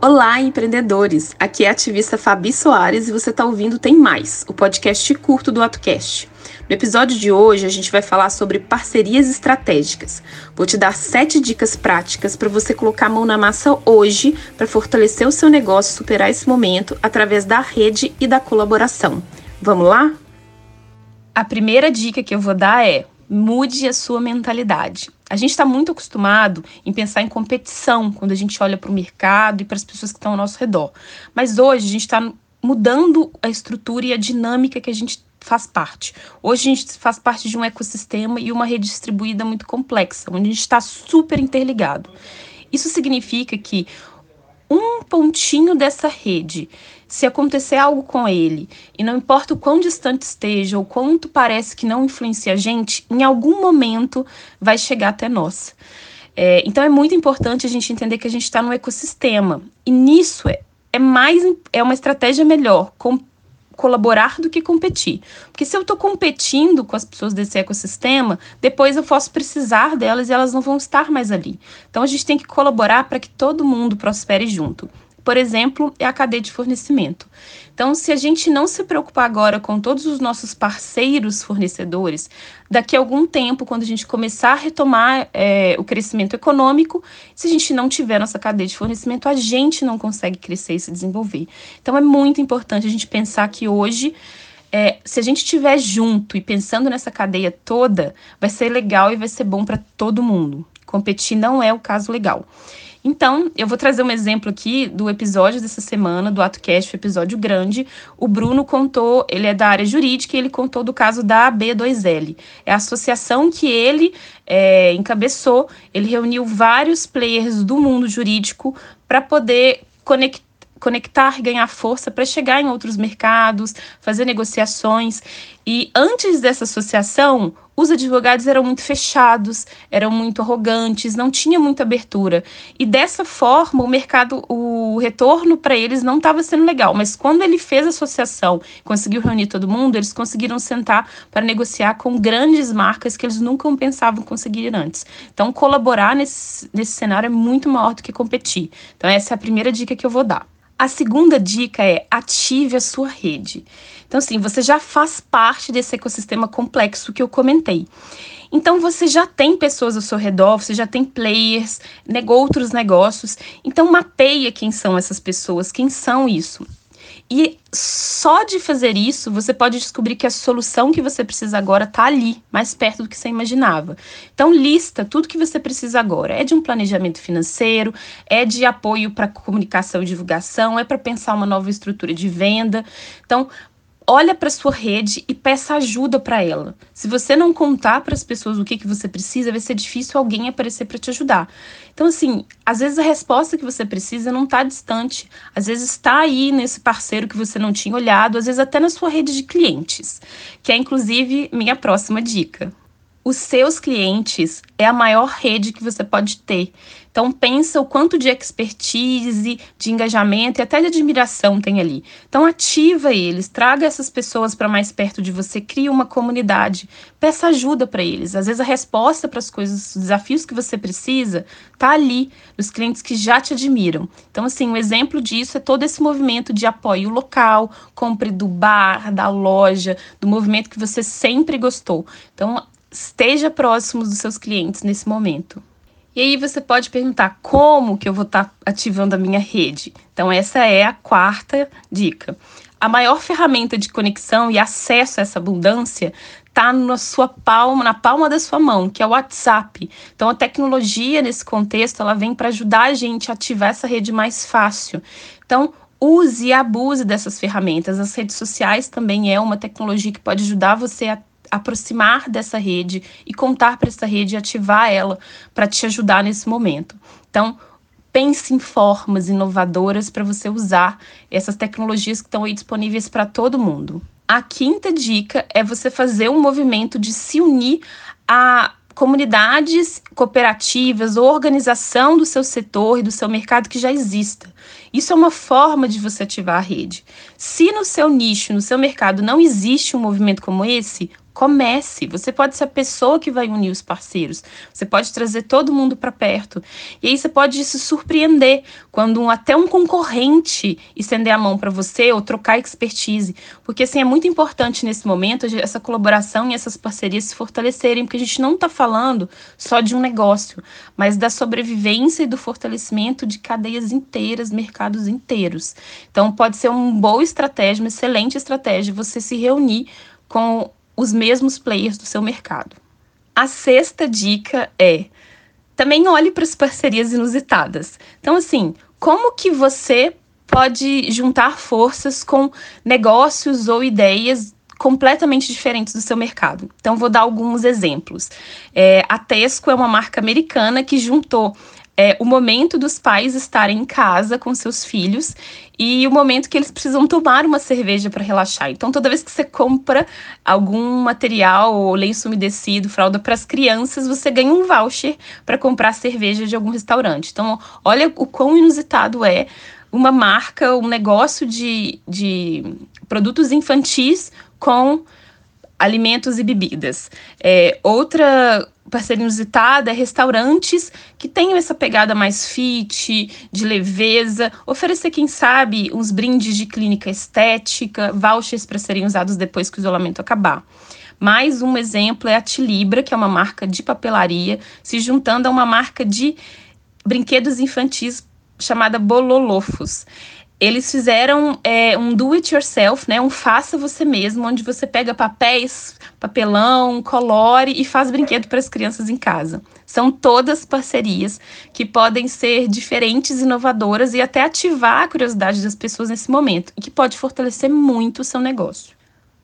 Olá, empreendedores! Aqui é a ativista Fabi Soares e você está ouvindo Tem Mais, o podcast curto do AtoCast. No episódio de hoje, a gente vai falar sobre parcerias estratégicas. Vou te dar sete dicas práticas para você colocar a mão na massa hoje para fortalecer o seu negócio e superar esse momento através da rede e da colaboração. Vamos lá? A primeira dica que eu vou dar é mude a sua mentalidade. A gente está muito acostumado em pensar em competição quando a gente olha para o mercado e para as pessoas que estão ao nosso redor. Mas hoje a gente está mudando a estrutura e a dinâmica que a gente faz parte. Hoje a gente faz parte de um ecossistema e uma rede distribuída muito complexa, onde a gente está super interligado. Isso significa que um pontinho dessa rede, se acontecer algo com ele, e não importa o quão distante esteja ou quanto parece que não influencia a gente, em algum momento vai chegar até nós. É, então é muito importante a gente entender que a gente está no ecossistema. E nisso é, é mais é uma estratégia melhor com, colaborar do que competir. Porque se eu estou competindo com as pessoas desse ecossistema, depois eu posso precisar delas e elas não vão estar mais ali. Então a gente tem que colaborar para que todo mundo prospere junto por exemplo, é a cadeia de fornecimento. Então, se a gente não se preocupar agora com todos os nossos parceiros fornecedores, daqui a algum tempo, quando a gente começar a retomar é, o crescimento econômico, se a gente não tiver nossa cadeia de fornecimento, a gente não consegue crescer e se desenvolver. Então, é muito importante a gente pensar que hoje é, se a gente estiver junto e pensando nessa cadeia toda, vai ser legal e vai ser bom para todo mundo. Competir não é o caso legal. Então, eu vou trazer um exemplo aqui do episódio dessa semana, do AtoCast, o episódio grande. O Bruno contou, ele é da área jurídica e ele contou do caso da AB2L. É a associação que ele é, encabeçou, ele reuniu vários players do mundo jurídico para poder conectar conectar, ganhar força para chegar em outros mercados, fazer negociações. E antes dessa associação, os advogados eram muito fechados, eram muito arrogantes, não tinha muita abertura. E dessa forma, o mercado, o retorno para eles não estava sendo legal. Mas quando ele fez a associação, conseguiu reunir todo mundo, eles conseguiram sentar para negociar com grandes marcas que eles nunca pensavam conseguir antes. Então, colaborar nesse, nesse cenário é muito maior do que competir. Então, essa é a primeira dica que eu vou dar. A segunda dica é ative a sua rede. Então, assim, você já faz parte desse ecossistema complexo que eu comentei. Então, você já tem pessoas ao seu redor, você já tem players, negou outros negócios. Então, mapeia quem são essas pessoas, quem são isso. E só de fazer isso, você pode descobrir que a solução que você precisa agora está ali, mais perto do que você imaginava. Então, lista tudo que você precisa agora. É de um planejamento financeiro, é de apoio para comunicação e divulgação, é para pensar uma nova estrutura de venda. Então, olha para sua rede e peça ajuda para ela. Se você não contar para as pessoas o que, que você precisa, vai ser difícil alguém aparecer para te ajudar. Então, assim, às vezes a resposta que você precisa não está distante. Às vezes está aí nesse parceiro que você não tinha olhado, às vezes até na sua rede de clientes, que é inclusive minha próxima dica. Os seus clientes é a maior rede que você pode ter. Então pensa o quanto de expertise, de engajamento e até de admiração tem ali. Então ativa eles, traga essas pessoas para mais perto de você, cria uma comunidade, peça ajuda para eles. Às vezes a resposta para as coisas, os desafios que você precisa, tá ali nos clientes que já te admiram. Então assim, um exemplo disso é todo esse movimento de apoio local, compre do bar, da loja, do movimento que você sempre gostou. Então esteja próximo dos seus clientes nesse momento. E aí você pode perguntar como que eu vou estar tá ativando a minha rede. Então essa é a quarta dica. A maior ferramenta de conexão e acesso a essa abundância está na sua palma, na palma da sua mão, que é o WhatsApp. Então a tecnologia nesse contexto, ela vem para ajudar a gente a ativar essa rede mais fácil. Então use e abuse dessas ferramentas. As redes sociais também é uma tecnologia que pode ajudar você a aproximar dessa rede e contar para essa rede e ativar ela para te ajudar nesse momento. Então, pense em formas inovadoras para você usar essas tecnologias que estão aí disponíveis para todo mundo. A quinta dica é você fazer um movimento de se unir a comunidades cooperativas ou organização do seu setor e do seu mercado que já exista. Isso é uma forma de você ativar a rede. Se no seu nicho, no seu mercado, não existe um movimento como esse, Comece. Você pode ser a pessoa que vai unir os parceiros. Você pode trazer todo mundo para perto. E aí você pode se surpreender quando até um concorrente estender a mão para você ou trocar expertise. Porque assim é muito importante nesse momento essa colaboração e essas parcerias se fortalecerem, porque a gente não está falando só de um negócio, mas da sobrevivência e do fortalecimento de cadeias inteiras, mercados inteiros. Então pode ser uma boa estratégia, uma excelente estratégia você se reunir com os mesmos players do seu mercado. A sexta dica é também olhe para as parcerias inusitadas. Então, assim, como que você pode juntar forças com negócios ou ideias completamente diferentes do seu mercado. Então, vou dar alguns exemplos. É, a Tesco é uma marca americana que juntou é, o momento dos pais estarem em casa com seus filhos e o momento que eles precisam tomar uma cerveja para relaxar. Então, toda vez que você compra algum material ou lenço umedecido, fralda para as crianças, você ganha um voucher para comprar cerveja de algum restaurante. Então, olha o quão inusitado é uma marca, um negócio de, de produtos infantis com alimentos e bebidas. É, outra parceria inusitada é restaurantes que tenham essa pegada mais fit, de leveza, oferecer, quem sabe, uns brindes de clínica estética, vouchers para serem usados depois que o isolamento acabar. Mais um exemplo é a Tilibra, que é uma marca de papelaria, se juntando a uma marca de brinquedos infantis chamada Bololofos eles fizeram é, um do it yourself, né? Um faça você mesmo, onde você pega papéis, papelão, colore e faz brinquedo para as crianças em casa. São todas parcerias que podem ser diferentes, inovadoras e até ativar a curiosidade das pessoas nesse momento, e que pode fortalecer muito o seu negócio.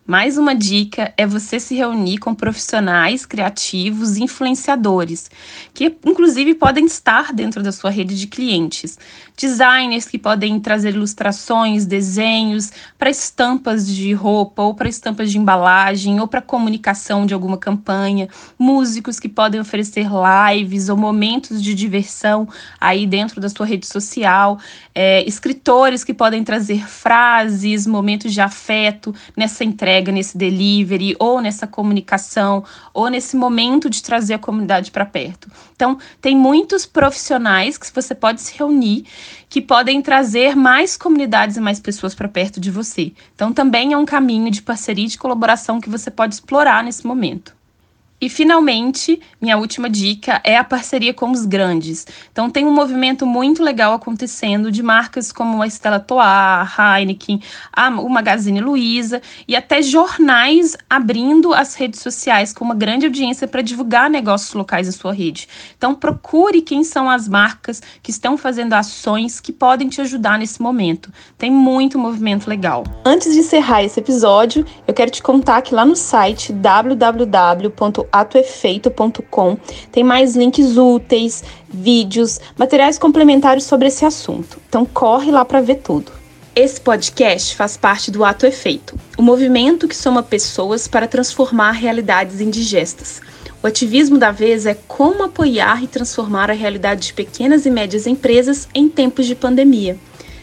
Mais uma dica é você se reunir com profissionais criativos, influenciadores, que inclusive podem estar dentro da sua rede de clientes. Designers que podem trazer ilustrações, desenhos para estampas de roupa, ou para estampas de embalagem, ou para comunicação de alguma campanha. Músicos que podem oferecer lives ou momentos de diversão aí dentro da sua rede social. É, escritores que podem trazer frases, momentos de afeto nessa entrega entrega, nesse delivery, ou nessa comunicação, ou nesse momento de trazer a comunidade para perto. Então, tem muitos profissionais que você pode se reunir que podem trazer mais comunidades e mais pessoas para perto de você. Então, também é um caminho de parceria e de colaboração que você pode explorar nesse momento. E finalmente, minha última dica é a parceria com os grandes. Então tem um movimento muito legal acontecendo de marcas como a Stella Toar, Heineken, a, o Magazine Luiza e até jornais abrindo as redes sociais com uma grande audiência para divulgar negócios locais em sua rede. Então procure quem são as marcas que estão fazendo ações que podem te ajudar nesse momento. Tem muito movimento legal. Antes de encerrar esse episódio, eu quero te contar que lá no site www atoefeito.com. Tem mais links úteis, vídeos, materiais complementares sobre esse assunto. Então corre lá para ver tudo. Esse podcast faz parte do Ato Efeito, o movimento que soma pessoas para transformar realidades indigestas. O ativismo da vez é como apoiar e transformar a realidade de pequenas e médias empresas em tempos de pandemia.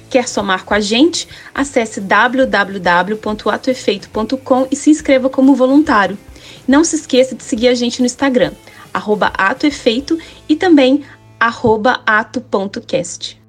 Quer somar com a gente? Acesse www.atoefeito.com e se inscreva como voluntário. Não se esqueça de seguir a gente no Instagram, atoefeito e também arroba ato.cast.